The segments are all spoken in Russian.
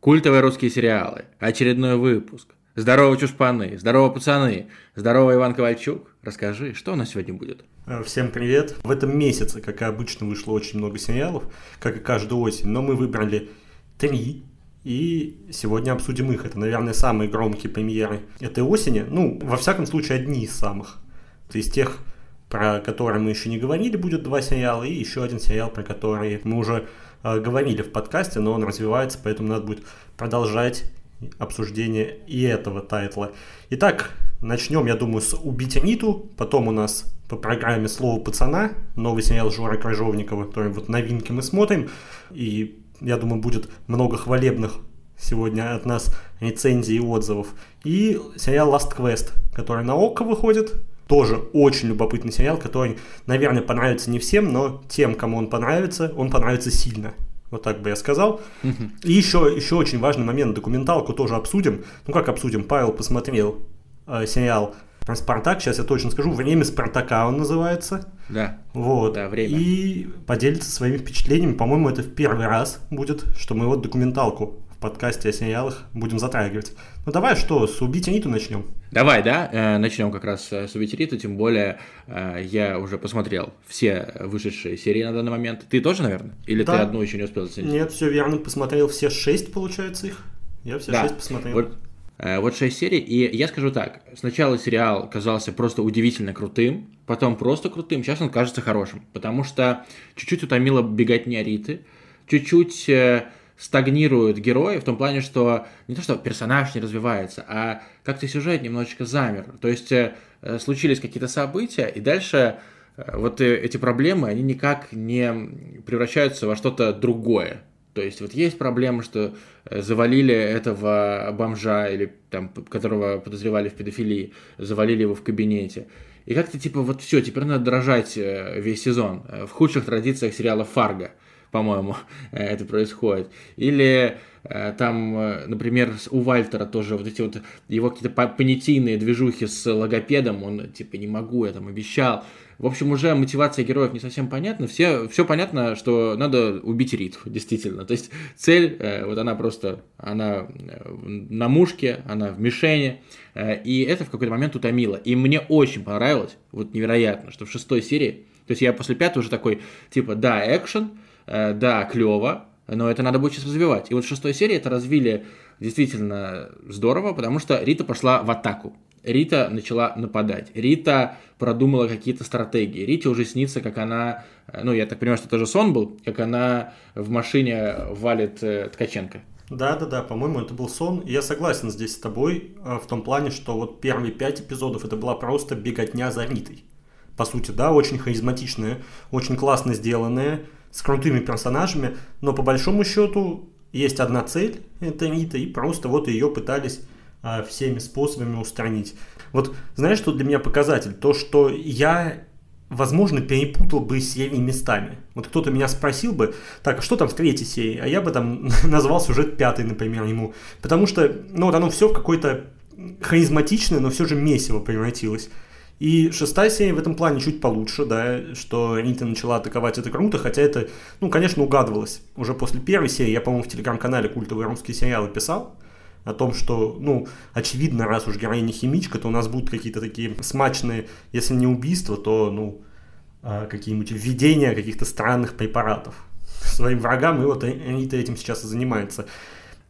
Культовые русские сериалы. Очередной выпуск. Здорово, чушпаны. Здорово, пацаны. Здорово, Иван Ковальчук. Расскажи, что у нас сегодня будет? Э, всем привет. В этом месяце, как и обычно, вышло очень много сериалов, как и каждую осень, но мы выбрали три, и сегодня обсудим их. Это, наверное, самые громкие премьеры этой осени. Ну, во всяком случае, одни из самых. То есть тех, про которые мы еще не говорили, будет два сериала, и еще один сериал, про который мы уже говорили в подкасте, но он развивается, поэтому надо будет продолжать обсуждение и этого тайтла. Итак, начнем, я думаю, с «Убить Аниту», потом у нас по программе «Слово пацана», новый сериал Жора Крыжовникова, который вот новинки мы смотрим, и я думаю, будет много хвалебных сегодня от нас рецензий и отзывов. И сериал Last Quest, который на ОККО выходит, тоже очень любопытный сериал, который, наверное, понравится не всем, но тем, кому он понравится, он понравится сильно. Вот так бы я сказал. И еще, еще очень важный момент, документалку тоже обсудим. Ну как обсудим? Павел посмотрел э, сериал про Спартак, сейчас я точно скажу, «Время Спартака» он называется. Да. Вот. Да, время. И поделится своими впечатлениями. По-моему, это в первый раз будет, что мы вот документалку подкасте о сериалах будем затрагивать. Ну давай что, с «Убить Аниту» начнем? Давай, да, э, начнем как раз с «Убить Аниту», тем более э, я уже посмотрел все вышедшие серии на данный момент. Ты тоже, наверное? Или Да. ты одну еще не успел заценить? Нет, все верно, посмотрел все шесть, получается, их. Я все Да. шесть посмотрел. Вот, э, вот 6 серий, и я скажу так, сначала сериал казался просто удивительно крутым, потом просто крутым, сейчас он кажется хорошим, потому что чуть-чуть утомила беготня Риты, чуть-чуть стагнируют герои в том плане, что не то, что персонаж не развивается, а как-то сюжет немножечко замер. То есть э, случились какие-то события, и дальше э, вот э, эти проблемы, они никак не превращаются во что-то другое. То есть вот есть проблема, что завалили этого бомжа, или там, которого подозревали в педофилии, завалили его в кабинете. И как-то типа вот все, теперь надо дрожать весь сезон. В худших традициях сериала «Фарго», по-моему, э, это происходит. Или э, там, э, например, у Вальтера тоже вот эти вот его какие-то по- понятийные движухи с логопедом, он типа не могу, я там обещал. В общем, уже мотивация героев не совсем понятна. Все, все понятно, что надо убить Риту, действительно. То есть цель, вот она просто, она на мушке, она в мишени, и это в какой-то момент утомило. И мне очень понравилось, вот невероятно, что в шестой серии, то есть я после пятой уже такой, типа, да, экшен, да, клево, но это надо будет сейчас развивать. И вот в шестой серии это развили действительно здорово, потому что Рита пошла в атаку. Рита начала нападать. Рита продумала какие-то стратегии. Рите уже снится, как она, э, ну, я так понимаю, что это тоже сон был, как она в машине валит э, Ткаченко. Да-да-да, по-моему, это был сон. Я согласен здесь с тобой э, в том плане, что вот первые пять эпизодов это была просто беготня за Ритой. По сути, да, очень харизматичная, очень классно сделанная, с крутыми персонажами, но по большому счету есть одна цель, это Рита, и просто вот ее пытались а, всеми способами устранить. Вот знаешь, что для меня показатель? То, что я возможно, перепутал бы серии местами. Вот кто-то меня спросил бы, так, а что там в третьей серии? А я бы там назвал сюжет пятой, например, ему. Потому что, ну, вот оно все в какое-то харизматичное, но все же месиво превратилось. И шестая серия в этом плане чуть получше, да, что Рита начала атаковать, это круто, хотя это, ну, конечно, угадывалось. Уже после первой серии, я, по-моему, в телеграм-канале «Культовые русские сериалы» писал, о том, что, ну, очевидно, раз уж героиня химичка, то у нас будут какие-то такие смачные, если не убийства, то, ну, а, какие-нибудь введения каких-то странных препаратов своим врагам, и вот Рита этим сейчас и занимается.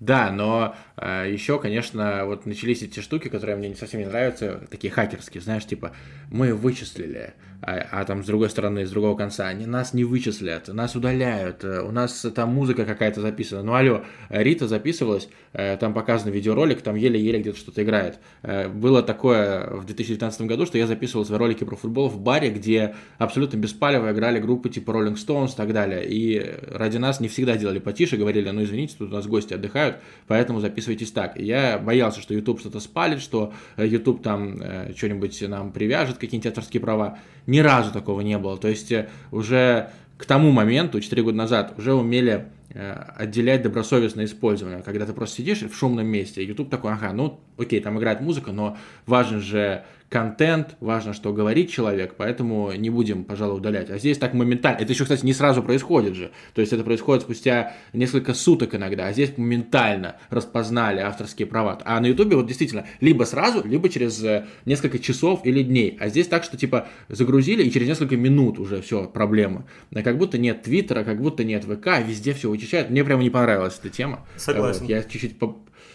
Да, но э, еще, конечно, вот начались эти штуки, которые мне не совсем не нравятся, такие хакерские, знаешь, типа, мы вычислили, а, а там с другой стороны, с другого конца, они нас не вычислят, нас удаляют, э, у нас там музыка какая-то записана. Ну, алло, Рита записывалась, э, там показан видеоролик, там еле-еле где-то что-то играет. Э, было такое в 2019 году, что я записывал свои ролики про футбол в баре, где абсолютно беспалево играли группы типа Rolling Stones и так далее. И ради нас не всегда делали потише, говорили, ну, извините, тут у нас гости отдыхают, поэтому записывайтесь так. Я боялся, что YouTube что-то спалит, что YouTube там что-нибудь нам привяжет, какие-нибудь авторские права. Ни разу такого не было. То есть э, уже к тому моменту, 4 года назад, уже умели э, отделять добросовестное использование. Когда ты просто сидишь в шумном месте, YouTube такой, ага, ну окей, там играет музыка, но важен же контент, важно, что говорит человек, поэтому не будем, пожалуй, удалять. А здесь так моментально. Это еще, кстати, не сразу происходит же. То есть это происходит спустя несколько суток иногда, а здесь моментально распознали авторские права. А на Ютубе вот действительно либо сразу, либо через э, несколько часов или дней. А здесь так, что типа загрузили и через несколько минут уже все, проблема. Как будто нет Твиттера, как будто нет ВК, везде все вычищают. Мне прямо не понравилась эта тема. Согласен. Вот, я чуть-чуть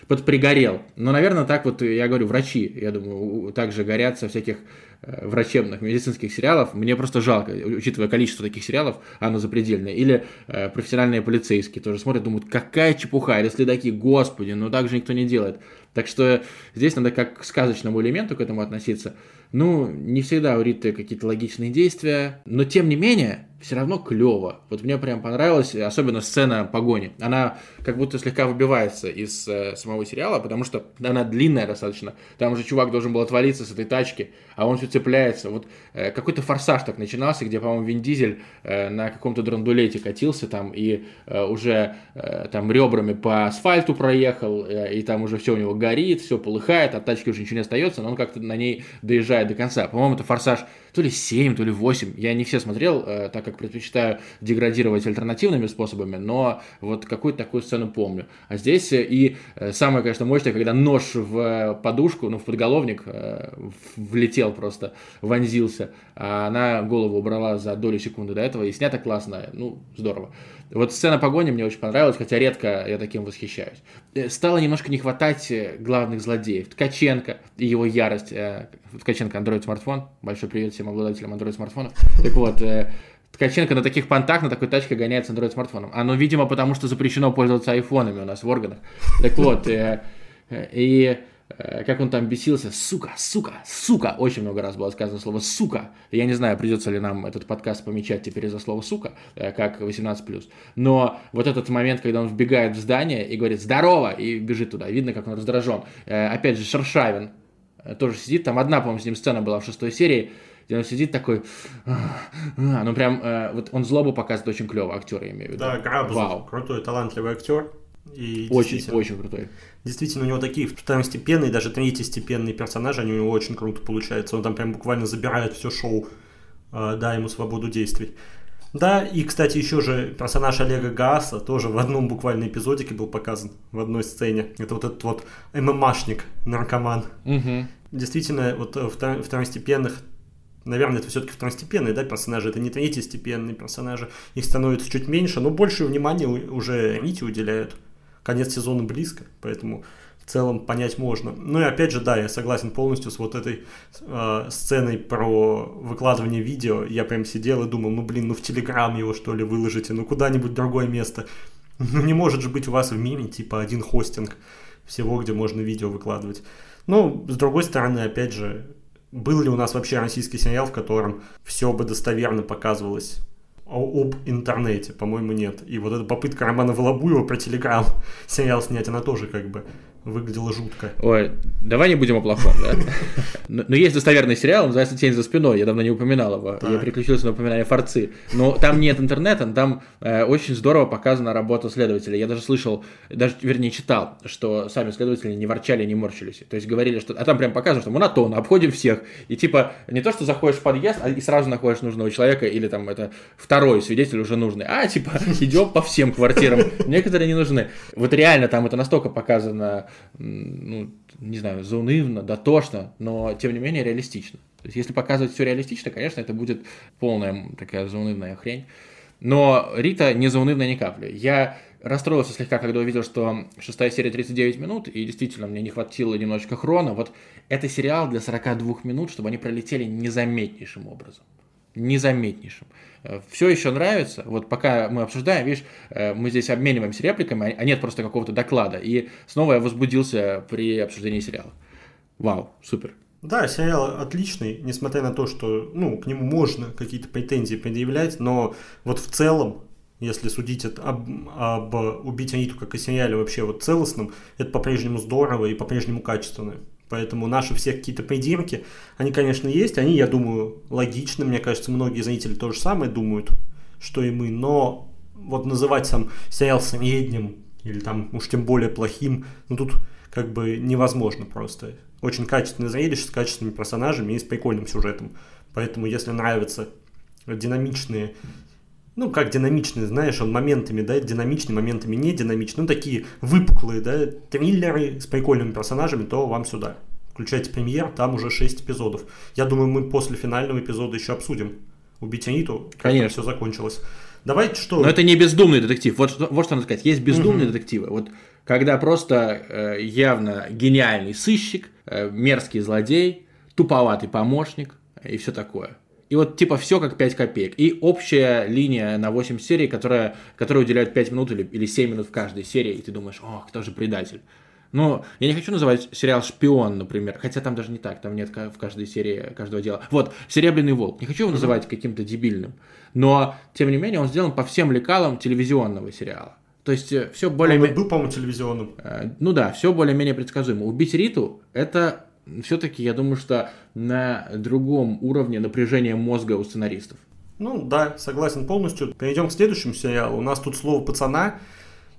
подпригорел. Но, наверное, так вот, я говорю, врачи, я думаю, также горят со всяких э, врачебных медицинских сериалов. Мне просто жалко, учитывая количество таких сериалов, оно запредельное. Или э, профессиональные полицейские тоже смотрят, думают, какая чепуха, или следаки, господи, ну так же никто не делает. Так что здесь надо как к сказочному элементу к этому относиться. Ну, не всегда у Риты какие-то логичные действия, но тем не менее, все равно клево. Вот мне прям понравилась, особенно сцена погони. Она как будто слегка выбивается из э, самого сериала, потому что она длинная достаточно. Там уже чувак должен был отвалиться с этой тачки, а он все цепляется. Вот э, какой-то форсаж так начинался, где, по-моему, Вин Дизель э, на каком-то драндулете катился там и э, уже э, там ребрами по асфальту проехал, э, и там уже все у него горит, все полыхает, от тачки уже ничего не остается, но он как-то на ней доезжает до конца. По-моему, это форсаж то ли 7, то ли 8. Я не все смотрел, э, так как предпочитаю деградировать альтернативными способами, но вот какую-то такую сцену помню. А здесь э, и э, самое, конечно, мощное, когда нож в подушку, ну, в подголовник влетел просто, вонзился, а она голову убрала за долю секунды до этого, и снято классно, ну, здорово. Вот сцена погони мне очень понравилась, хотя редко я таким восхищаюсь. Э, стало немножко не хватать э, главных злодеев. Ткаченко и его ярость. Э, Ткаченко Android смартфон. Большой привет всем обладателям Android смартфонов. Так вот, Ткаченко на таких понтах, на такой тачке гоняется Android смартфоном. А ну, видимо, потому что запрещено пользоваться айфонами у нас в органах. Так вот, и как он там бесился, сука, сука, сука, очень много раз было сказано слово сука. Я не знаю, придется ли нам этот подкаст помечать теперь за слово сука, э, как 18+. Но вот этот момент, когда он вбегает в здание и говорит «здорово!» и бежит туда, видно, как он раздражен. Э, опять же, Шершавин тоже сидит, там одна, по-моему, с ним сцена была в шестой серии, где он сидит такой, ну прям, вот он злобу показывает очень клево, актер, я имею в виду. Да, Грабзов, Вау. крутой, талантливый актер. И очень, очень крутой. Действительно, у него такие второстепенные, даже третьестепенные персонажи, они у него очень круто получаются. Он там прям буквально забирает все шоу, э, да, ему свободу действий. Да, и, кстати, еще же персонаж Олега Гааса тоже в одном буквально эпизодике был показан, в одной сцене. Это вот этот вот ММАшник, наркоман. Угу. Действительно, вот э, второстепенных Наверное, это все-таки второстепенные да, персонажи, это не третьестепенные персонажи. Их становится чуть меньше, но больше внимания уже Рите уделяют конец сезона близко, поэтому в целом понять можно. Ну и опять же, да, я согласен полностью с вот этой э, сценой про выкладывание видео. Я прям сидел и думал, ну блин, ну в Телеграм его что ли выложите, ну куда-нибудь другое место. Ну не может же быть у вас в мире типа один хостинг всего, где можно видео выкладывать. Ну, с другой стороны, опять же, был ли у нас вообще российский сериал, в котором все бы достоверно показывалось об интернете, по-моему, нет. И вот эта попытка Романа Волобуева про Телеграм сериал снять, она тоже как бы выглядело жутко. Ой, давай не будем о плохом, да? Но есть достоверный сериал, называется «Тень за спиной», я давно не упоминал его, я переключился на упоминание Форцы. Но там нет интернета, там э, очень здорово показана работа следователя. Я даже слышал, даже, вернее, читал, что сами следователи не ворчали, не морщились. То есть говорили, что... А там прям показывают, что монотонно, обходим всех. И типа не то, что заходишь в подъезд, а и сразу находишь нужного человека, или там это второй свидетель уже нужный. А, типа, идем по всем квартирам. Некоторые не нужны. Вот реально там это настолько показано ну, не знаю, заунывно, дотошно, но тем не менее реалистично. То есть, если показывать все реалистично, конечно, это будет полная такая заунывная хрень. Но Рита не заунывная ни капли. Я расстроился слегка, когда увидел, что шестая серия 39 минут, и действительно мне не хватило немножечко хрона. Вот это сериал для 42 минут, чтобы они пролетели незаметнейшим образом. Незаметнейшим. Все еще нравится. Вот пока мы обсуждаем, видишь, э, мы здесь обмениваемся репликами, а нет просто какого-то доклада. И снова я возбудился при обсуждении сериала. Вау, супер. Да, сериал отличный, несмотря на то, что ну, к нему можно какие-то претензии предъявлять, но вот в целом, если судить об, об «Убить Аниту» как о сериале вообще вот целостном, это по-прежнему здорово и по-прежнему качественно. Поэтому наши все какие-то придирки, они, конечно, есть. Они, я думаю, логичны. Мне кажется, многие зрители то же самое думают, что и мы. Но вот называть сам сериал средним или там уж тем более плохим, ну тут как бы невозможно просто. Очень качественное зрелище с качественными персонажами и с прикольным сюжетом. Поэтому, если нравятся динамичные ну, как динамичные, знаешь, он моментами, да, динамичные, моментами не динамичные, ну, такие выпуклые, да, триллеры с прикольными персонажами, то вам сюда. Включайте премьер, там уже 6 эпизодов. Я думаю, мы после финального эпизода еще обсудим. Убить Аниту, как Конечно. все закончилось. Давайте что... Но это не бездумный детектив. Вот, что- вот что надо сказать. Есть бездумные детективы. Вот когда просто э, явно гениальный сыщик, э, мерзкий злодей, туповатый помощник и все такое. И вот типа все как 5 копеек. И общая линия на 8 серий, которая, которая уделяет 5 минут или, или 7 минут в каждой серии, и ты думаешь, о, кто же предатель. Ну, я не хочу называть сериал «Шпион», например, хотя там даже не так, там нет в каждой серии каждого дела. Вот, «Серебряный волк», не хочу его называть каким-то дебильным, но, тем не менее, он сделан по всем лекалам телевизионного сериала. То есть, все более... Он был, по-моему, телевизионным. Э, Ну да, все более-менее предсказуемо. Убить Риту это все-таки, я думаю, что на другом уровне напряжения мозга у сценаристов. Ну да, согласен полностью. Перейдем к следующему сериалу. У нас тут слово пацана,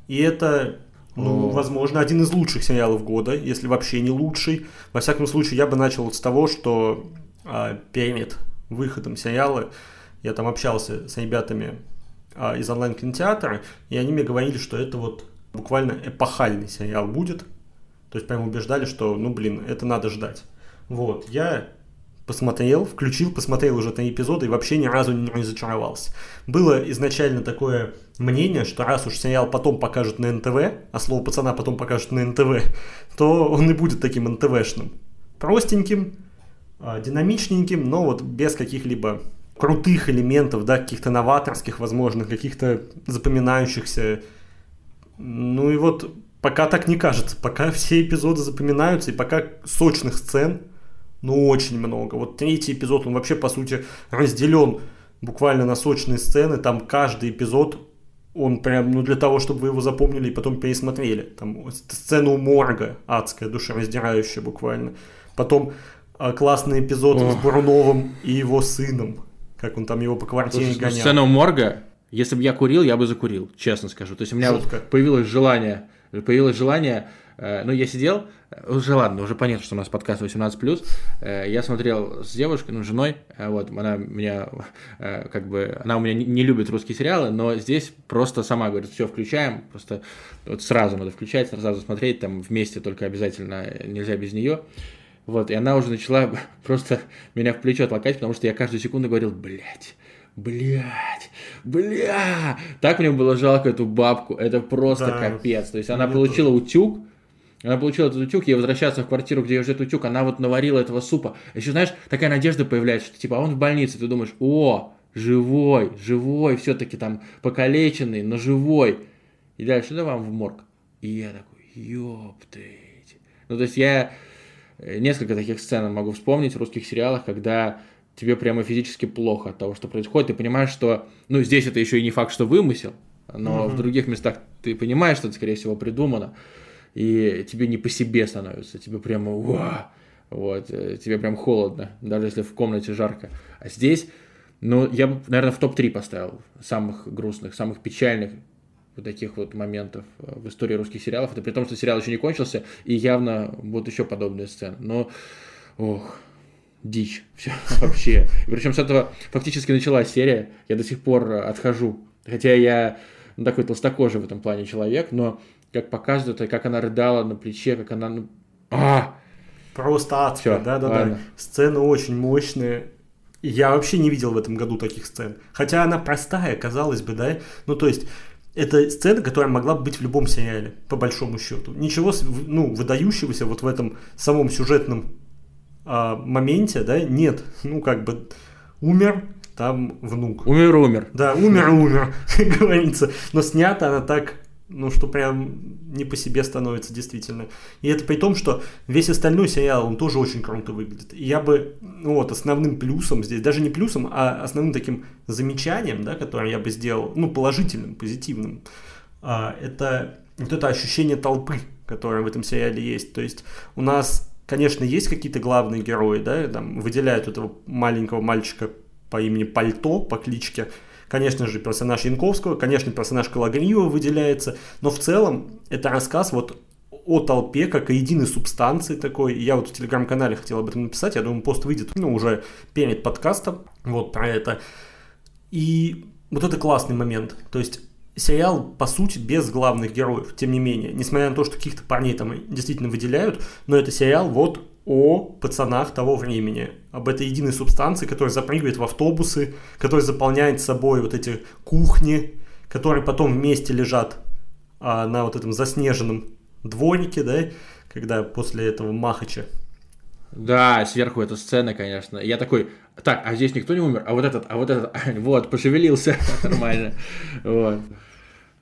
и это, ну, О. возможно, один из лучших сериалов года, если вообще не лучший. Во всяком случае, я бы начал с того, что а, перед выходом сериала я там общался с ребятами а, из онлайн-кинотеатра, и они мне говорили, что это вот буквально эпохальный сериал будет. То есть прям убеждали, что, ну блин, это надо ждать. Вот, я посмотрел, включил, посмотрел уже три эпизода и вообще ни разу не разочаровался. Было изначально такое мнение, что раз уж сериал потом покажут на НТВ, а слово пацана потом покажут на НТВ, то он и будет таким НТВшным. Простеньким, а, динамичненьким, но вот без каких-либо крутых элементов, да, каких-то новаторских, возможно, каких-то запоминающихся. Ну и вот пока так не кажется, пока все эпизоды запоминаются, и пока сочных сцен, ну, очень много. Вот третий эпизод, он вообще, по сути, разделен буквально на сочные сцены. Там каждый эпизод, он прям, ну, для того, чтобы вы его запомнили и потом пересмотрели. Там сцена у морга, адская, душераздирающая буквально. Потом а, классный эпизод Ох. с Буруновым и его сыном. Как он там его по квартире Слушай, ну, гонял. сцена у морга, если бы я курил, я бы закурил, честно скажу. То есть у меня вот появилось желание, появилось желание, э, ну я сидел, уже ладно, уже понятно, что у нас подкаст 18+, э, я смотрел с девушкой, ну, женой, э, вот, она меня, как бы, она у меня не, любит русские сериалы, но здесь просто сама говорит, все, включаем, просто вот сразу надо включать, сразу смотреть, там вместе только обязательно, нельзя без нее. Вот, и она уже начала просто меня в плечо толкать, потому что я каждую секунду говорил, блядь, блядь, бля. Так мне было жалко эту бабку, это просто Да, капец. То есть она получила утюг, она получила этот утюг, ей возвращаться в квартиру, где ее ждет утюг, она вот наварила этого супа. Еще, знаешь, такая надежда появляется, что типа, а он в больнице, ты думаешь, о, живой, живой, все-таки там покалеченный, но живой. И дальше, да вам в морг. И я такой, ёптыть. Ну, то есть я э, несколько таких сцен могу вспомнить в русских сериалах, когда тебе прямо физически плохо от того, что происходит. Ты понимаешь, что, ну, здесь это еще и не факт, что вымысел, но в других местах ты понимаешь, что это, скорее всего, придумано, и тебе не по себе становится, тебе прямо, уа, вот, э, тебе прям холодно, даже если в комнате жарко. А здесь, ну, я бы, наверное, в топ-3 поставил самых грустных, самых печальных вот таких вот моментов э, в истории русских сериалов. Это при том, что сериал еще не кончился, и явно будут еще подобные сцены. Но, ох, дичь. Все вообще. Причем с этого фактически началась серия. Я до сих пор э, отхожу. Хотя я ну, такой толстокожий в этом плане человек, но как показывают, и как она рыдала на плече, как она... Ну... А! Просто адская, да-да-да. Сцены очень мощные. И Я вообще не видел в этом году таких сцен. Хотя она простая, казалось бы, да? Ну, то есть, это сцена, которая могла бы быть в любом сериале, по большому счету. Ничего, ну, выдающегося вот в этом самом сюжетном а, моменте, да, нет. Ну, как бы, умер там внук. Умер, умер. Да, умер, умер, как говорится. Но снята она так, ну, что прям не по себе становится, действительно. И это при том, что весь остальной сериал, он тоже очень круто выглядит. И я бы, ну вот, основным плюсом здесь, даже не плюсом, а основным таким замечанием, да, которое я бы сделал, ну, положительным, позитивным, а, это вот это ощущение толпы, которое в этом сериале есть. То есть у нас, конечно, есть какие-то главные герои, да, там выделяют этого маленького мальчика по имени Пальто, по кличке, Конечно же, персонаж Янковского, конечно, персонаж Калагриева выделяется, но в целом это рассказ вот о толпе, как о единой субстанции такой. Я вот в телеграм-канале хотел об этом написать, я думаю, пост выйдет, ну, уже перед подкастом, вот про это. И вот это классный момент. То есть сериал, по сути, без главных героев, тем не менее. Несмотря на то, что каких-то парней там действительно выделяют, но это сериал вот о пацанах того времени, об этой единой субстанции, которая запрыгивает в автобусы, которая заполняет собой вот эти кухни, которые потом вместе лежат а, на вот этом заснеженном дворике, да, когда после этого Махача. Да, сверху эта сцена, конечно. Я такой, так, а здесь никто не умер, а вот этот, а вот этот, вот, пошевелился нормально. Вот.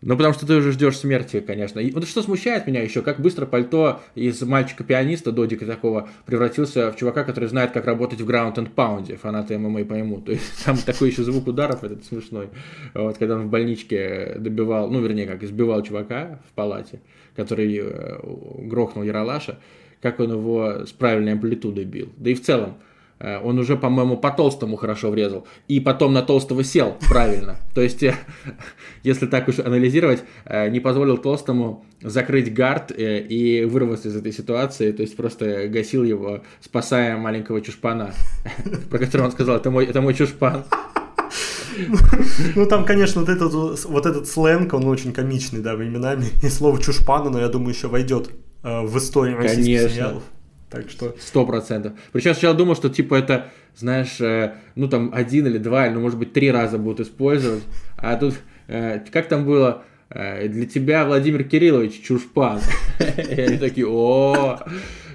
Ну, потому что ты уже ждешь смерти, конечно. И вот что смущает меня еще, как быстро пальто из мальчика-пианиста, додика такого, превратился в чувака, который знает, как работать в Ground and Pound, фанаты ММА поймут. То есть там такой еще звук ударов, этот смешной. Вот, когда он в больничке добивал, ну, вернее, как, избивал чувака в палате, который э, грохнул Яралаша, как он его с правильной амплитудой бил. Да и в целом, он уже, по-моему, по толстому хорошо врезал. И потом на толстого сел правильно. То есть, э, если так уж анализировать, э, не позволил толстому закрыть гард и вырваться из этой ситуации. То есть, просто гасил его, спасая маленького чушпана, про которого он сказал, это мой, это мой чушпан. Ну, там, конечно, вот этот, вот этот сленг, он очень комичный, да, временами. И слово чушпана, но я думаю, еще войдет в историю российских сериалов. Так что... Сто процентов. Причем сначала думал, что типа это, знаешь, э, ну там один или два, или ну может быть три раза будут использовать. А тут, э, как там было, э, для тебя Владимир Кириллович чушпан. И они такие, о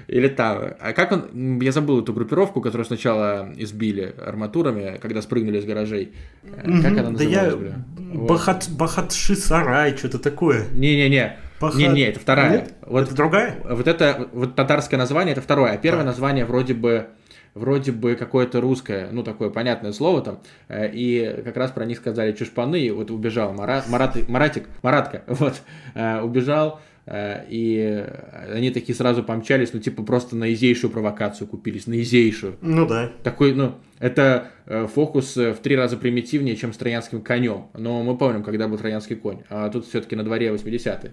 или там, а как он, я забыл эту группировку, которую сначала избили арматурами, когда спрыгнули из гаражей. Как она называлась, да я... Бахат, Бахатши Сарай, что-то такое. Не-не-не, Паха... Не, не, это вторая. Нет? Вот, это другая? Вот это вот татарское название это второе, а первое а. название вроде бы вроде бы какое-то русское, ну такое понятное слово там, э, и как раз про них сказали чушпаны, и вот убежал Марат, Марат, Маратик, Маратка, вот, э, убежал, и они такие сразу помчались, ну типа просто на изейшую провокацию купились, на изейшую. Ну да. Такой, ну, это э, фокус э, в три раза примитивнее, чем с троянским конем. Но мы помним, когда был троянский конь. А тут все-таки на дворе 80-е.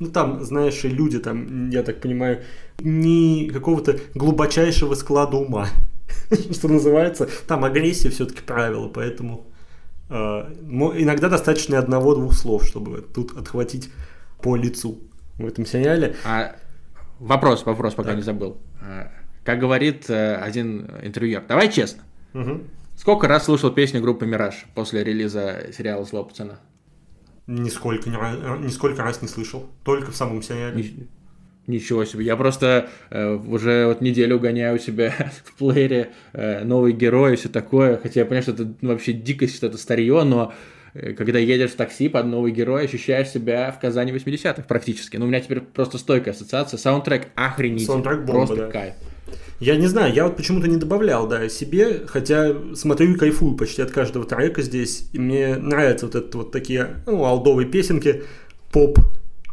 Ну там, знаешь, люди там, я так понимаю, не какого-то глубочайшего склада ума. Что называется, там агрессия все-таки правило, поэтому э, иногда достаточно одного-двух слов, чтобы тут отхватить по лицу в этом сериале. А вопрос, вопрос, пока так. не забыл. А, как говорит э, один интервьюер, давай честно. Угу. Сколько раз слушал песню группы «Мираж» после релиза сериала «Зло пацана»? Нисколько, ни, нисколько раз не слышал. Только в самом сериале. Ничего себе. Я просто э, уже вот неделю гоняю у себя в плеере э, новый герой и все такое. Хотя я понимаю, что это вообще дикость, что это старье, но э, когда едешь в такси под новый герой, ощущаешь себя в Казани 80-х практически. Ну, у меня теперь просто стойкая ассоциация. Саундтрек охренительный. Саундтрек бомба, просто да. кайф. Я не знаю, я вот почему-то не добавлял, да, себе, хотя смотрю и кайфую почти от каждого трека здесь, и мне нравятся вот это вот такие, ну, алдовые песенки, поп,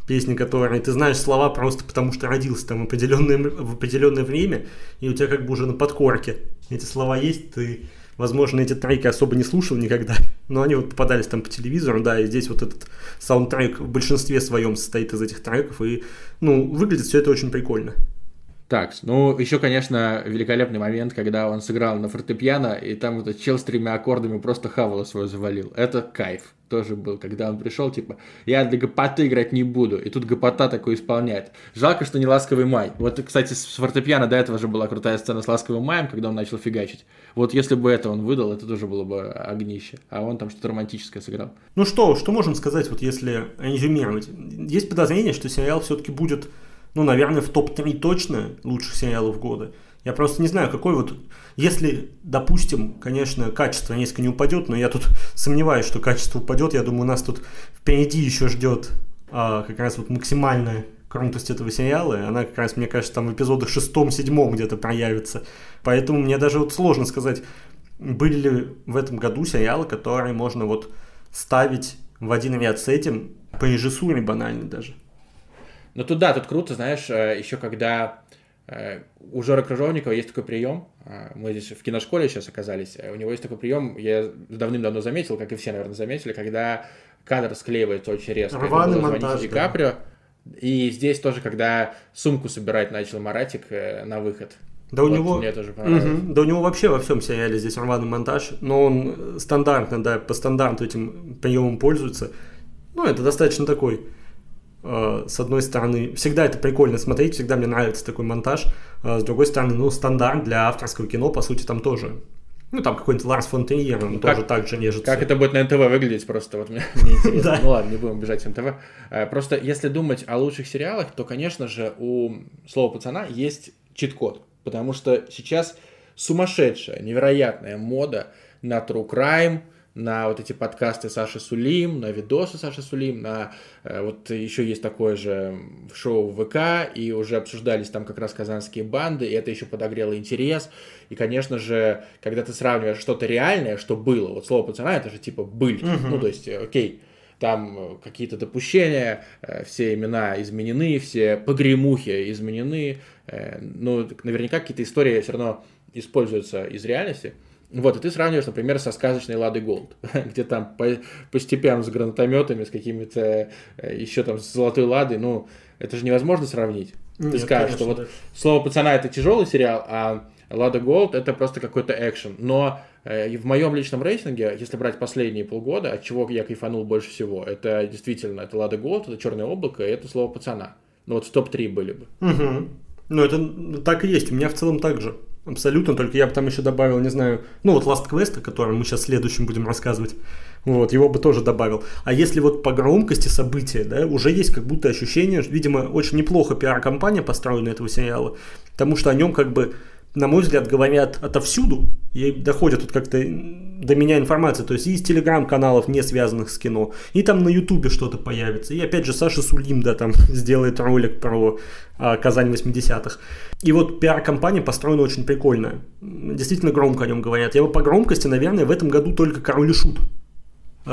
песни, которые ты знаешь слова просто потому, что родился там определенное, в определенное время, и у тебя как бы уже на подкорке эти слова есть, ты, возможно, эти треки особо не слушал никогда, но они вот попадались там по телевизору, да, и здесь вот этот саундтрек в большинстве своем состоит из этих треков, и, ну, выглядит все это очень прикольно. Так, ну, еще, конечно, великолепный момент, когда он сыграл на фортепиано, и там этот чел с тремя аккордами просто хавало свое завалил. Это кайф тоже был, когда он пришел, типа, я для гопоты играть не буду, и тут гопота такой исполняет. Жалко, что не «Ласковый май». Вот, кстати, с фортепиано до этого же была крутая сцена с «Ласковым маем», когда он начал фигачить. Вот если бы это он выдал, это тоже было бы огнище. А он там что-то романтическое сыграл. Ну что, что можем сказать, вот если резюмировать? Есть подозрение, что сериал все-таки будет ну, наверное, в топ-3 точно лучших сериалов года. Я просто не знаю, какой вот... Если, допустим, конечно, качество несколько не упадет, но я тут сомневаюсь, что качество упадет. Я думаю, нас тут впереди еще ждет а, как раз вот максимальная крутость этого сериала. Она как раз, мне кажется, там в эпизодах шестом-седьмом где-то проявится. Поэтому мне даже вот сложно сказать, были ли в этом году сериалы, которые можно вот ставить в один ряд с этим по режиссуре банально даже. Ну тут да, тут круто, знаешь, э, еще когда Э, у Жора Крыжовникова есть такой прием, э, мы здесь в киношколе сейчас оказались, у него есть такой прием, я давным-давно заметил, как и все, наверное, заметили, когда кадр склеивается очень резко. Рваный монтаж, Ди Каприо. И здесь тоже, когда сумку собирать начал Маратик на выход. Да вот у него, мне тоже угу, да у него вообще во всем сериале здесь рваный монтаж, но он стандартно, да, по стандарту этим приемом пользуется. Ну, это достаточно такой, с одной стороны, всегда это прикольно смотреть, всегда мне нравится такой монтаж, э, с другой стороны, ну, стандарт для авторского кино, по сути, там тоже ну, там какой-нибудь Ларс фон Триер, он как, тоже так же нежится. Как это будет на НТВ выглядеть просто, вот мне, мне интересно. Ну ладно, не будем бежать в НТВ. Э, просто если думать о лучших сериалах, то, конечно же, у «Слова пацана» есть чит-код. Потому что сейчас сумасшедшая, невероятная мода на true crime, на вот эти подкасты Саши Сулим, на видосы Саши Сулим, на э, вот еще есть такое же шоу ВК, и уже обсуждались там как раз казанские банды, и это еще подогрело интерес. И, конечно же, когда ты сравниваешь что-то реальное, что было, вот слово пацана, это же типа быль, угу. ну то есть, окей, там э, какие-то допущения, э, все имена изменены, все погремухи изменены, э, ну, наверняка какие-то истории все равно используются из реальности. Вот, и ты сравниваешь, например, со сказочной Ладой Голд, где там по, по степям с гранатометами, с какими-то еще там с золотой Ладой, ну, это же невозможно сравнить. Нет, ты скажешь, конечно, что вот да. слово пацана это тяжелый сериал, а Лада Голд это просто какой-то экшен. Но э, в моем личном рейтинге, если брать последние полгода, от чего я кайфанул больше всего, это действительно это Лада Голд, это Черное облако, и это слово пацана. Ну вот в топ-3 были бы. Угу. Ну это так и есть. У меня в целом так же. Абсолютно, только я бы там еще добавил, не знаю, ну вот Last Quest, о котором мы сейчас следующим будем рассказывать, вот, его бы тоже добавил. А если вот по громкости события, да, уже есть как будто ощущение, видимо, очень неплохо пиар-кампания построена этого сериала, потому что о нем как бы на мой взгляд, говорят отовсюду, и доходит тут как-то до меня информация, то есть из телеграм-каналов, не связанных с кино, и там на ютубе что-то появится, и опять же Саша Сулим, да, там сделает ролик про а, Казань 80-х. И вот пиар-компания построена очень прикольно, действительно громко о нем говорят. Я бы по громкости, наверное, в этом году только Король и Шут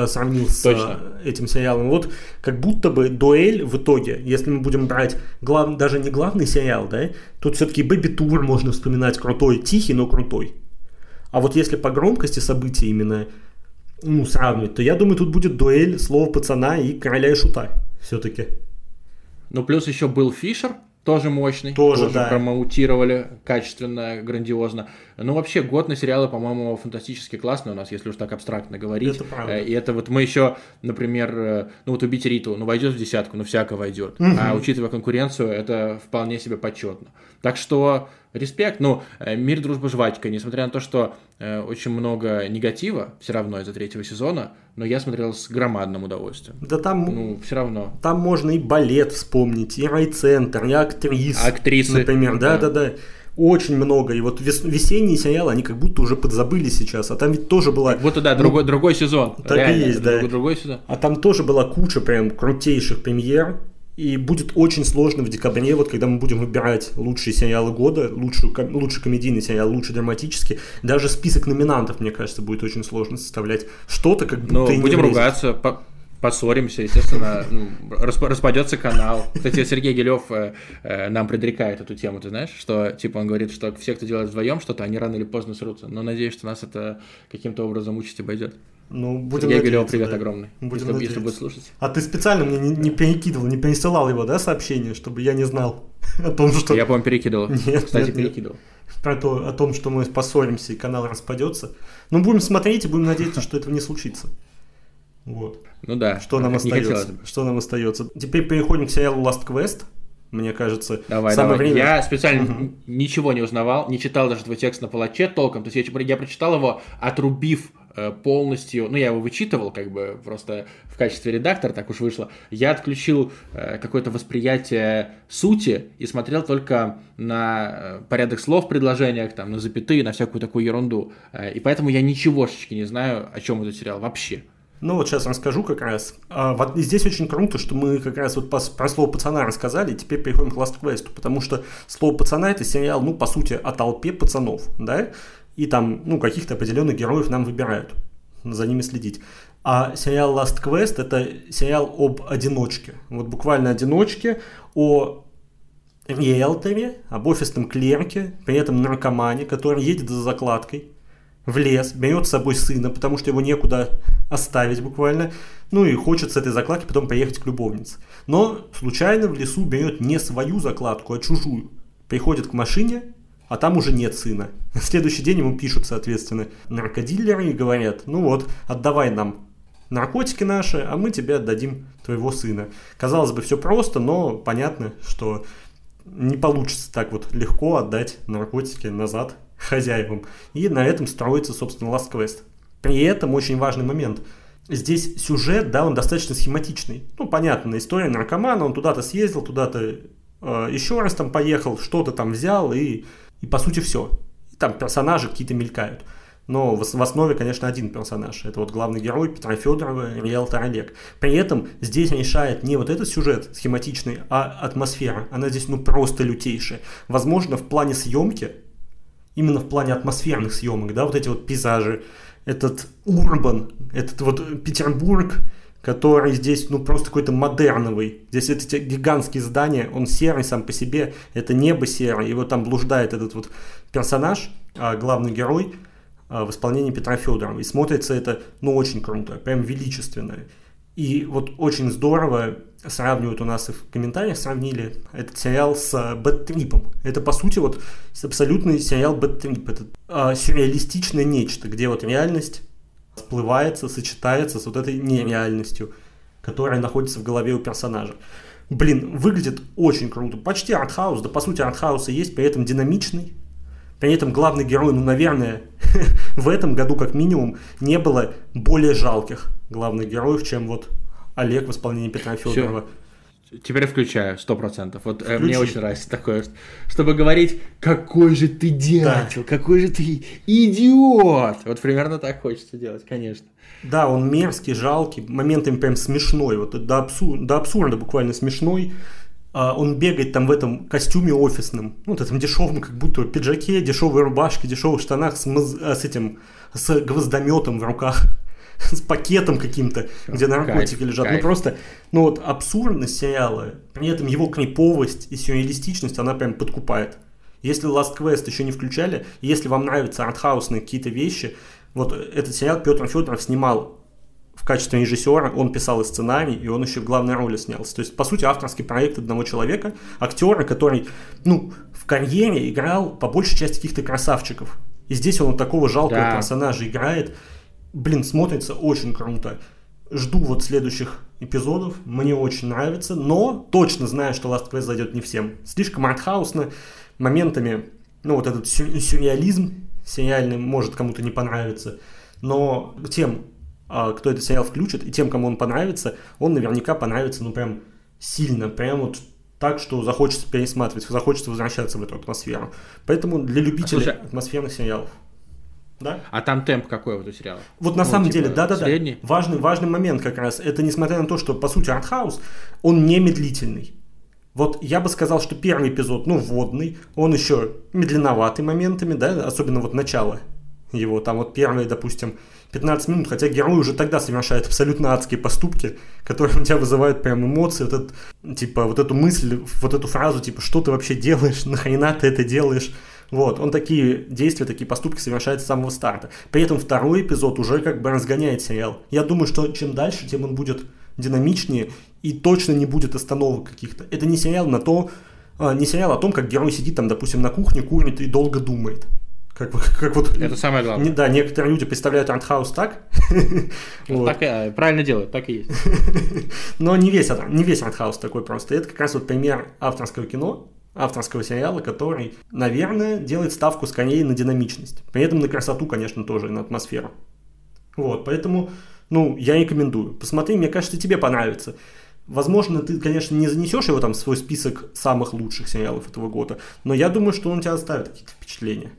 сравнил с Точно. Э, этим сериалом. Вот как будто бы дуэль в итоге, если мы будем брать глав, даже не главный сериал, да, тут все-таки Бэби Тур можно вспоминать крутой, тихий, но крутой. А вот если по громкости событий именно ну, сравнивать, то я думаю, тут будет дуэль слова пацана и короля и шута все-таки. Ну, плюс еще был Фишер, тоже мощный. Тоже, тоже да. промоутировали качественно, грандиозно. Ну, вообще, год на сериалы, по-моему, фантастически классный у нас, если уж так абстрактно говорить. Это правда. И это вот мы еще, например, э, ну вот убить Риту, ну войдет в десятку, ну всяко войдет. Угу. А учитывая конкуренцию, это вполне себе почетно. Так что респект. Ну, мир, дружба, жвачка, несмотря на то, что э, очень много негатива все равно из-за третьего сезона, но я смотрел с громадным удовольствием. Да там... Ну, все равно. Там можно и балет вспомнить, и райцентр, и актрис. Актрисы. Например, да-да-да очень много. И вот вес, весенние сериалы, они как будто уже подзабыли сейчас. А там ведь тоже была... Вот да, другой, ну, другой сезон. Так Реально, и есть, да. Другой, другой сезон. А там тоже была куча прям крутейших премьер. И будет очень сложно в декабре, вот когда мы будем выбирать лучшие сериалы года, лучший, лучший комедийный сериал, лучший драматический, даже список номинантов, мне кажется, будет очень сложно составлять. Что-то как будто Ну, будем ругаться, по поссоримся, естественно, ну, распадется канал. Кстати, Сергей Гелев э, э, нам предрекает эту тему, ты знаешь, что, типа, он говорит, что все, кто делает вдвоем что-то, они рано или поздно срутся. Но надеюсь, что нас это каким-то образом участь обойдет. Ну, будем Сергей Гелев, привет да. огромный, будем если, если будет слушать. А ты специально мне не, не перекидывал, не пересылал его, да, сообщение, чтобы я не знал о том, что... Я, по-моему, перекидывал. Нет, Кстати, нет, перекидывал. Про то, о том, что мы поссоримся и канал распадется. Ну, будем смотреть и будем надеяться, что этого не случится. Вот. Ну да. Что нам остается? Что нам остается? Теперь переходим к сериалу Last Quest. Мне кажется, давай, самое давай. время. Я специально угу. ничего не узнавал, не читал даже твой текст на палаче толком. То есть я, я прочитал его, отрубив полностью, ну, я его вычитывал, как бы просто в качестве редактора, так уж вышло. Я отключил э, какое-то восприятие сути и смотрел только на э, порядок слов в предложениях, там, на запятые, на всякую такую ерунду. И поэтому я ничегошечки не знаю, о чем этот сериал вообще. Ну вот сейчас расскажу как раз. А, вот здесь очень круто, что мы как раз вот про слово пацана рассказали, и теперь переходим к Last Quest, потому что слово пацана это сериал, ну по сути о толпе пацанов, да, и там, ну каких-то определенных героев нам выбирают, за ними следить. А сериал Last Quest это сериал об одиночке, вот буквально одиночке, о риэлторе, об офисном клерке, при этом наркомане, который едет за закладкой в лес, берет с собой сына, потому что его некуда оставить буквально, ну и хочет с этой закладки потом поехать к любовнице. Но случайно в лесу берет не свою закладку, а чужую. Приходит к машине, а там уже нет сына. На следующий день ему пишут, соответственно, наркодилеры и говорят, ну вот, отдавай нам наркотики наши, а мы тебе отдадим твоего сына. Казалось бы, все просто, но понятно, что не получится так вот легко отдать наркотики назад хозяевам. И на этом строится, собственно, Last Quest. При этом очень важный момент. Здесь сюжет, да, он достаточно схематичный. Ну, понятно, история наркомана, он туда-то съездил, туда-то э, еще раз там поехал, что-то там взял, и, и по сути все. Там персонажи какие-то мелькают. Но в основе, конечно, один персонаж. Это вот главный герой Петра Федорова, риэлтор Олег. При этом здесь решает не вот этот сюжет схематичный, а атмосфера. Она здесь ну просто лютейшая. Возможно, в плане съемки, именно в плане атмосферных съемок, да, вот эти вот пейзажи, этот урбан, этот вот Петербург, который здесь, ну, просто какой-то модерновый. Здесь эти гигантские здания, он серый сам по себе, это небо серое, и вот там блуждает этот вот персонаж, а, главный герой, а, в исполнении Петра Федорова. И смотрится это, ну, очень круто, прям величественно. И вот очень здорово сравнивают у нас и в комментариях сравнили этот сериал с Бэттрипом. Это, по сути, вот абсолютный сериал Бэттрип. Это э, сюрреалистичное нечто, где вот реальность всплывается, сочетается с вот этой нереальностью, которая находится в голове у персонажа. Блин, выглядит очень круто. Почти артхаус, да по сути артхаус и есть, при этом динамичный, при этом главный герой, ну, наверное, в этом году как минимум не было более жалких главных героев, чем вот Олег в исполнении Петра Федорова. Теперь включаю, сто процентов. Вот э, мне очень нравится такое, чтобы говорить, какой же ты дятел, да. какой же ты идиот. Вот примерно так хочется делать, конечно. Да, он мерзкий, жалкий, моментами прям смешной, вот до, абсур... до абсурда буквально смешной. А, он бегает там в этом костюме офисном, ну, вот этом дешевом, как будто пиджаке, дешевой рубашке, дешевых штанах с, маз... А, с этим, с гвоздометом в руках, с пакетом каким-то, где наркотики кайф, лежат. Ну, кайф. Ну, просто, ну, вот абсурдность сериала, при этом его криповость и сюрреалистичность, она прям подкупает. Если Last Quest еще не включали, если вам нравятся артхаусные какие-то вещи, вот этот сериал Петр Федоров снимал в качестве режиссера, он писал и сценарий, и он еще в главной роли снялся. То есть, по сути, авторский проект одного человека, актера, который, ну, в карьере играл по большей части каких-то красавчиков. И здесь он вот такого жалкого да. персонажа играет. Блин, смотрится очень круто. Жду вот следующих эпизодов, мне очень нравится, но точно знаю, что Last Quest зайдет не всем. Слишком артхаусно, моментами, ну вот этот сюрреализм сериальный может кому-то не понравиться, но тем, а, кто этот сериал включит, и тем, кому он понравится, он наверняка понравится, ну, прям сильно, прям вот так, что захочется пересматривать, захочется возвращаться в эту атмосферу. Поэтому для любителей а, слушай, атмосферных сериалов. Да? А там темп какой вот у сериала? Вот на ну, самом типа, деле, да-да-да. Важный, важный момент как раз. Это несмотря на то, что, по сути, артхаус, он не медлительный. Вот я бы сказал, что первый эпизод, ну, вводный, он еще медленноватый моментами, да, особенно вот начало его, там вот первые, допустим, 15 минут, хотя герой уже тогда совершает абсолютно адские поступки, которые у тебя вызывают прям эмоции, вот этот, типа, вот эту мысль, вот эту фразу, типа, что ты вообще делаешь, нахрена ты это делаешь, вот, он такие действия, такие поступки совершает с самого старта. При этом второй эпизод уже как бы разгоняет сериал. Я думаю, что чем дальше, тем он будет динамичнее и точно не будет остановок каких-то. Это не сериал на то, а, не сериал о том, как герой сидит там, допустим, на кухне, курит и долго думает. Как, как вот, Это самое главное. Не, да, некоторые люди представляют артхаус так. вот. Так и, правильно делают, так и есть. Но не весь, не весь артхаус такой просто. Это как раз вот пример авторского кино, авторского сериала, который, наверное, делает ставку скорее на динамичность. При этом на красоту, конечно, тоже, и на атмосферу. Вот, поэтому, ну, я рекомендую. Посмотри, мне кажется, тебе понравится. Возможно, ты, конечно, не занесешь его там в свой список самых лучших сериалов этого года, но я думаю, что он тебя оставит какие-то впечатления.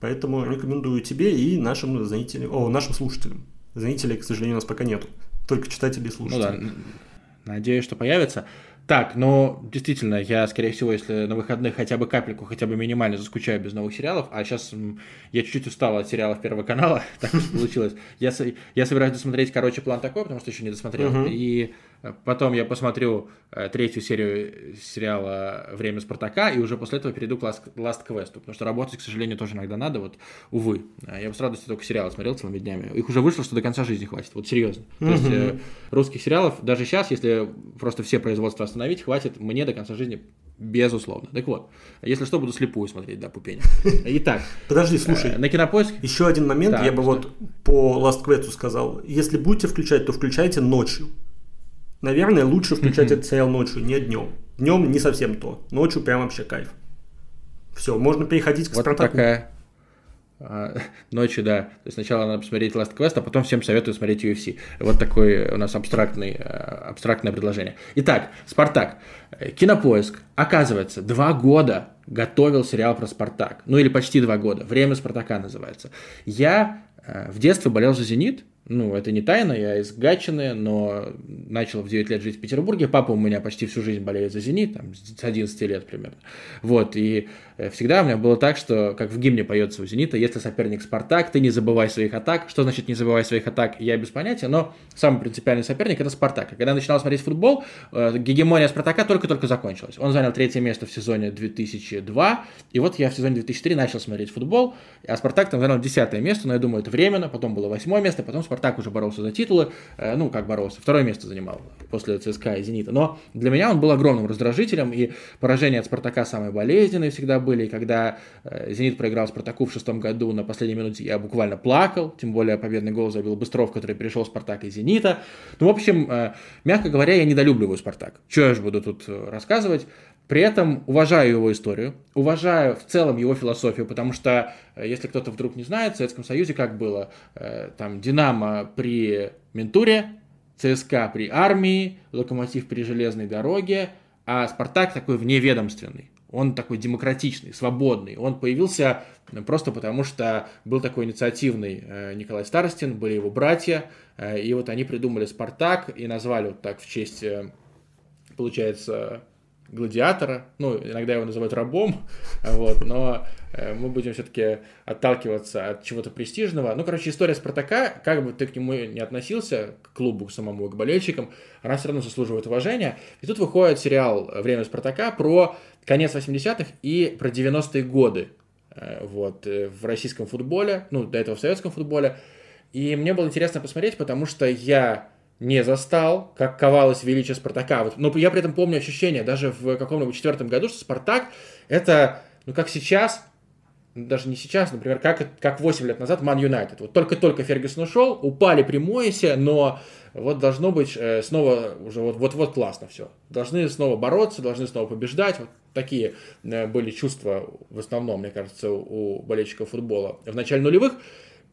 Поэтому рекомендую тебе и нашим зрителям, о, нашим слушателям. Зрителей, к сожалению, у нас пока нету. Только читатели и слушатели. Ну да, надеюсь, что появится. Так, ну, действительно, я, скорее всего, если на выходных хотя бы капельку, хотя бы минимально заскучаю без новых сериалов, а сейчас я чуть-чуть устал от сериалов Первого канала, так уж получилось. Я, я собираюсь досмотреть, короче, план такой, потому что еще не досмотрел, uh-huh. и Потом я посмотрю э, третью серию сериала «Время Спартака», и уже после этого перейду к Last, Last Quest, потому что работать, к сожалению, тоже иногда надо, вот, увы. Я бы с радостью только сериалы смотрел целыми днями. Их уже вышло, что до конца жизни хватит, вот серьезно. То есть э, русских сериалов, даже сейчас, если просто все производства остановить, хватит мне до конца жизни Безусловно. Так вот, если что, буду слепую смотреть, да, Пупеня. Итак. Подожди, слушай. Э, на кинопоиск. Еще один момент, да, я бы что? вот по Last Quest сказал. Если будете включать, то включайте ночью. Наверное, лучше включать этот сериал ночью, не днем. Днем не совсем то. Ночью прям вообще кайф. Все, можно переходить к вот Спартаку. такая а, ночью, да. То есть сначала надо посмотреть Last Quest, а потом всем советую смотреть UFC. Вот такое у нас абстрактный, э, абстрактное предложение. Итак, Спартак. Кинопоиск. Оказывается, два года готовил сериал про Спартак. Ну или почти два года. Время Спартака называется. Я э, в детстве болел за «Зенит», ну, это не тайна, я из Гатчины, но начал в 9 лет жить в Петербурге. Папа у меня почти всю жизнь болеет за «Зенит», там, с 11 лет примерно. Вот, и э, всегда у меня было так, что, как в гимне поется у «Зенита», если соперник «Спартак», ты не забывай своих атак. Что значит не забывай своих атак, я без понятия, но самый принципиальный соперник – это «Спартак». Когда я начинал смотреть футбол, э, гегемония «Спартака» только-только закончилась. Он занял третье место в сезоне 2002, и вот я в сезоне 2003 начал смотреть футбол, а «Спартак» там занял десятое место, но я думаю, это временно, потом было восьмое место, потом Спартак уже боролся за титулы, э, ну, как боролся, второе место занимал после ЦСКА и Зенита. Но для меня он был огромным раздражителем, и поражения от Спартака самые болезненные всегда были. И когда э, Зенит проиграл Спартаку в шестом году на последней минуте, я буквально плакал, тем более победный гол забил Быстров, который перешел Спартак и Зенита. Ну, в общем, э, мягко говоря, я недолюбливаю Спартак. Что я же буду тут рассказывать? При этом уважаю его историю, уважаю в целом его философию, потому что, э, если кто-то вдруг не знает, в Советском Союзе как было, э, там Динамо при Ментуре, ЦСКА при армии, Локомотив при железной дороге, а Спартак такой вневедомственный. Он такой демократичный, свободный. Он появился просто потому, что был такой инициативный э, Николай Старостин, были его братья, и вот они придумали Спартак и назвали вот так в честь, получается, гладиатора, ну, иногда его называют рабом, вот, но э, мы будем все-таки отталкиваться от чего-то престижного. Ну, короче, история Спартака, как бы ты к нему не относился, к клубу, к самому, к болельщикам, она все равно заслуживает уважения. И тут выходит сериал «Время Спартака» про конец 80-х и про 90-е годы э, вот, э, в российском футболе, ну, до этого в советском футболе. И мне было интересно посмотреть, потому что я не застал, как ковалось величие Спартака. Вот, но я при этом помню ощущение, даже в каком-нибудь четвертом году, что Спартак это, ну как сейчас, даже не сейчас, например, как, как 8 лет назад Ман Юнайтед. Вот только-только Фергюсон ушел, упали при Моисе, но вот должно быть э, снова уже вот-вот классно все. Должны снова бороться, должны снова побеждать. Вот такие э, были чувства в основном, мне кажется, у болельщиков футбола в начале нулевых.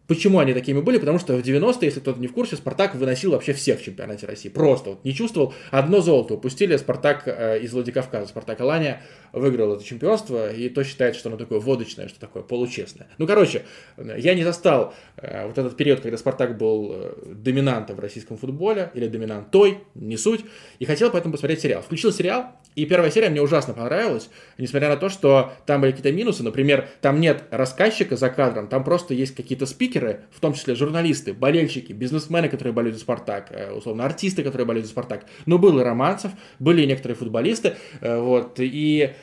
Почему они такими были? Потому что в 90-е, если кто-то не в курсе, Спартак выносил вообще всех в чемпионате России. Просто вот не чувствовал. Одно золото упустили, Спартак э, из Владикавказа, Спартак Алания выиграл это чемпионство, и то считает, что оно такое водочное, что такое получестное. Ну, короче, я не застал э, вот этот период, когда Спартак был э, доминантом в российском футболе, или доминантой, не суть, и хотел поэтому посмотреть сериал. Включил сериал, и первая серия мне ужасно понравилась, несмотря на то, что там были какие-то минусы. Например, там нет рассказчика за кадром, там просто есть какие-то спикеры, в том числе журналисты, болельщики, бизнесмены, которые болеют за «Спартак», э, условно, артисты, которые болеют за «Спартак». Но был и Романцев, были и некоторые футболисты, э, вот, и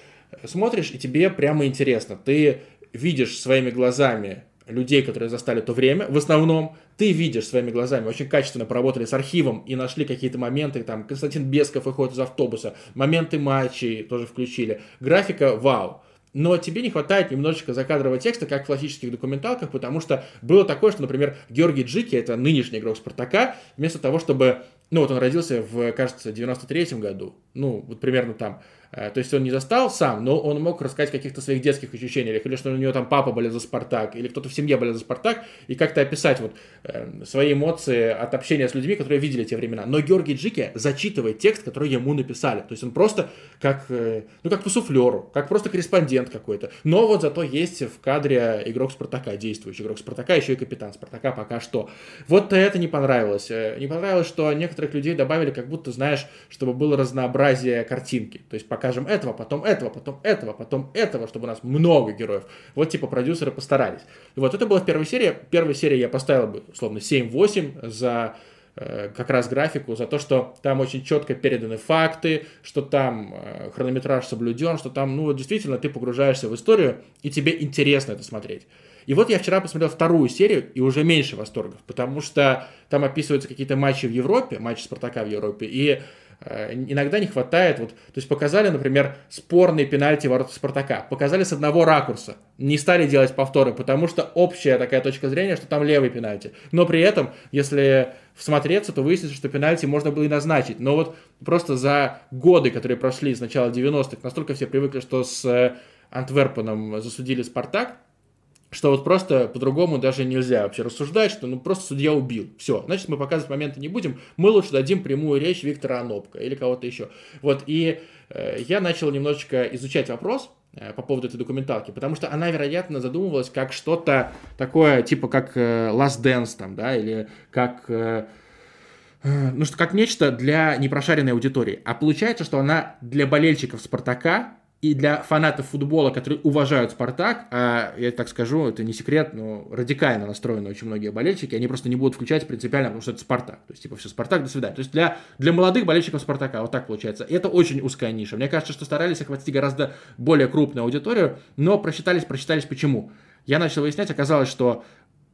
смотришь, и тебе прямо интересно. Ты видишь своими глазами людей, которые застали то время, в основном ты видишь своими глазами, очень качественно поработали с архивом и нашли какие-то моменты, там, Константин Бесков выходит из автобуса, моменты матчей тоже включили, графика вау. Но тебе не хватает немножечко закадрового текста, как в классических документалках, потому что было такое, что, например, Георгий Джики, это нынешний игрок Спартака, вместо того, чтобы, ну вот он родился в, кажется, 93-м году, ну вот примерно там, то есть он не застал сам, но он мог рассказать о каких-то своих детских ощущениях, или что у него там папа болел за Спартак, или кто-то в семье болел за Спартак, и как-то описать вот э, свои эмоции от общения с людьми, которые видели те времена. Но Георгий Джики зачитывает текст, который ему написали. То есть он просто как, э, ну, как по суфлеру, как просто корреспондент какой-то. Но вот зато есть в кадре игрок Спартака, действующий игрок Спартака, еще и капитан Спартака пока что. Вот это не понравилось. Не понравилось, что некоторых людей добавили, как будто, знаешь, чтобы было разнообразие картинки. То есть покажем этого, потом этого, потом этого, потом этого, чтобы у нас много героев. Вот типа продюсеры постарались. И вот это было в первой серии. Первой серии я поставил бы, условно, 7-8 за э, как раз графику за то, что там очень четко переданы факты, что там э, хронометраж соблюден, что там, ну, действительно, ты погружаешься в историю, и тебе интересно это смотреть. И вот я вчера посмотрел вторую серию и уже меньше восторгов, потому что там описываются какие-то матчи в Европе, матчи Спартака в Европе, и иногда не хватает, вот, то есть показали, например, спорные пенальти ворот Спартака, показали с одного ракурса, не стали делать повторы, потому что общая такая точка зрения, что там левый пенальти, но при этом, если всмотреться, то выяснится, что пенальти можно было и назначить, но вот просто за годы, которые прошли с начала 90-х, настолько все привыкли, что с э, Антверпеном засудили Спартак, что вот просто по-другому даже нельзя вообще рассуждать, что ну просто судья убил. Все, значит, мы показывать моменты не будем, мы лучше дадим прямую речь Виктора Анопка или кого-то еще. Вот, и э, я начал немножечко изучать вопрос, э, по поводу этой документалки, потому что она, вероятно, задумывалась как что-то такое, типа как э, Last Dance там, да, или как... Э, э, ну, что как нечто для непрошаренной аудитории. А получается, что она для болельщиков Спартака и для фанатов футбола, которые уважают Спартак, а я так скажу, это не секрет, но радикально настроены очень многие болельщики, они просто не будут включать принципиально, потому что это Спартак. То есть, типа, все, Спартак, до свидания. То есть, для, для молодых болельщиков Спартака, вот так получается. И это очень узкая ниша. Мне кажется, что старались охватить гораздо более крупную аудиторию, но просчитались, просчитались почему. Я начал выяснять, оказалось, что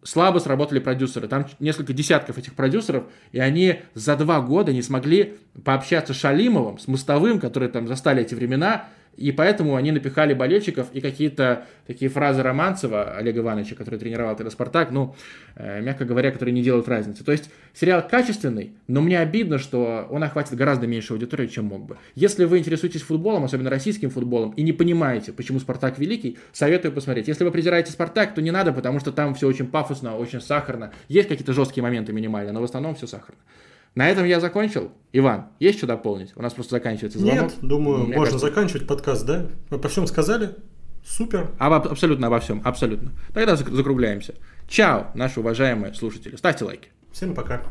слабо сработали продюсеры. Там несколько десятков этих продюсеров, и они за два года не смогли пообщаться с Шалимовым, с Мостовым, которые там застали эти времена, и поэтому они напихали болельщиков и какие-то такие фразы Романцева, Олега Ивановича, который тренировал тогда «Спартак», ну, э, мягко говоря, которые не делают разницы. То есть сериал качественный, но мне обидно, что он охватит гораздо меньше аудитории, чем мог бы. Если вы интересуетесь футболом, особенно российским футболом, и не понимаете, почему «Спартак» великий, советую посмотреть. Если вы презираете «Спартак», то не надо, потому что там все очень пафосно, очень сахарно. Есть какие-то жесткие моменты минимальные, но в основном все сахарно. На этом я закончил. Иван, есть что дополнить? У нас просто заканчивается звонок. Нет, думаю, Мне можно кажется... заканчивать подкаст, да? Мы по всем сказали? Супер. Об, абсолютно обо всем, абсолютно. Тогда закругляемся. Чао, наши уважаемые слушатели. Ставьте лайки. Всем пока.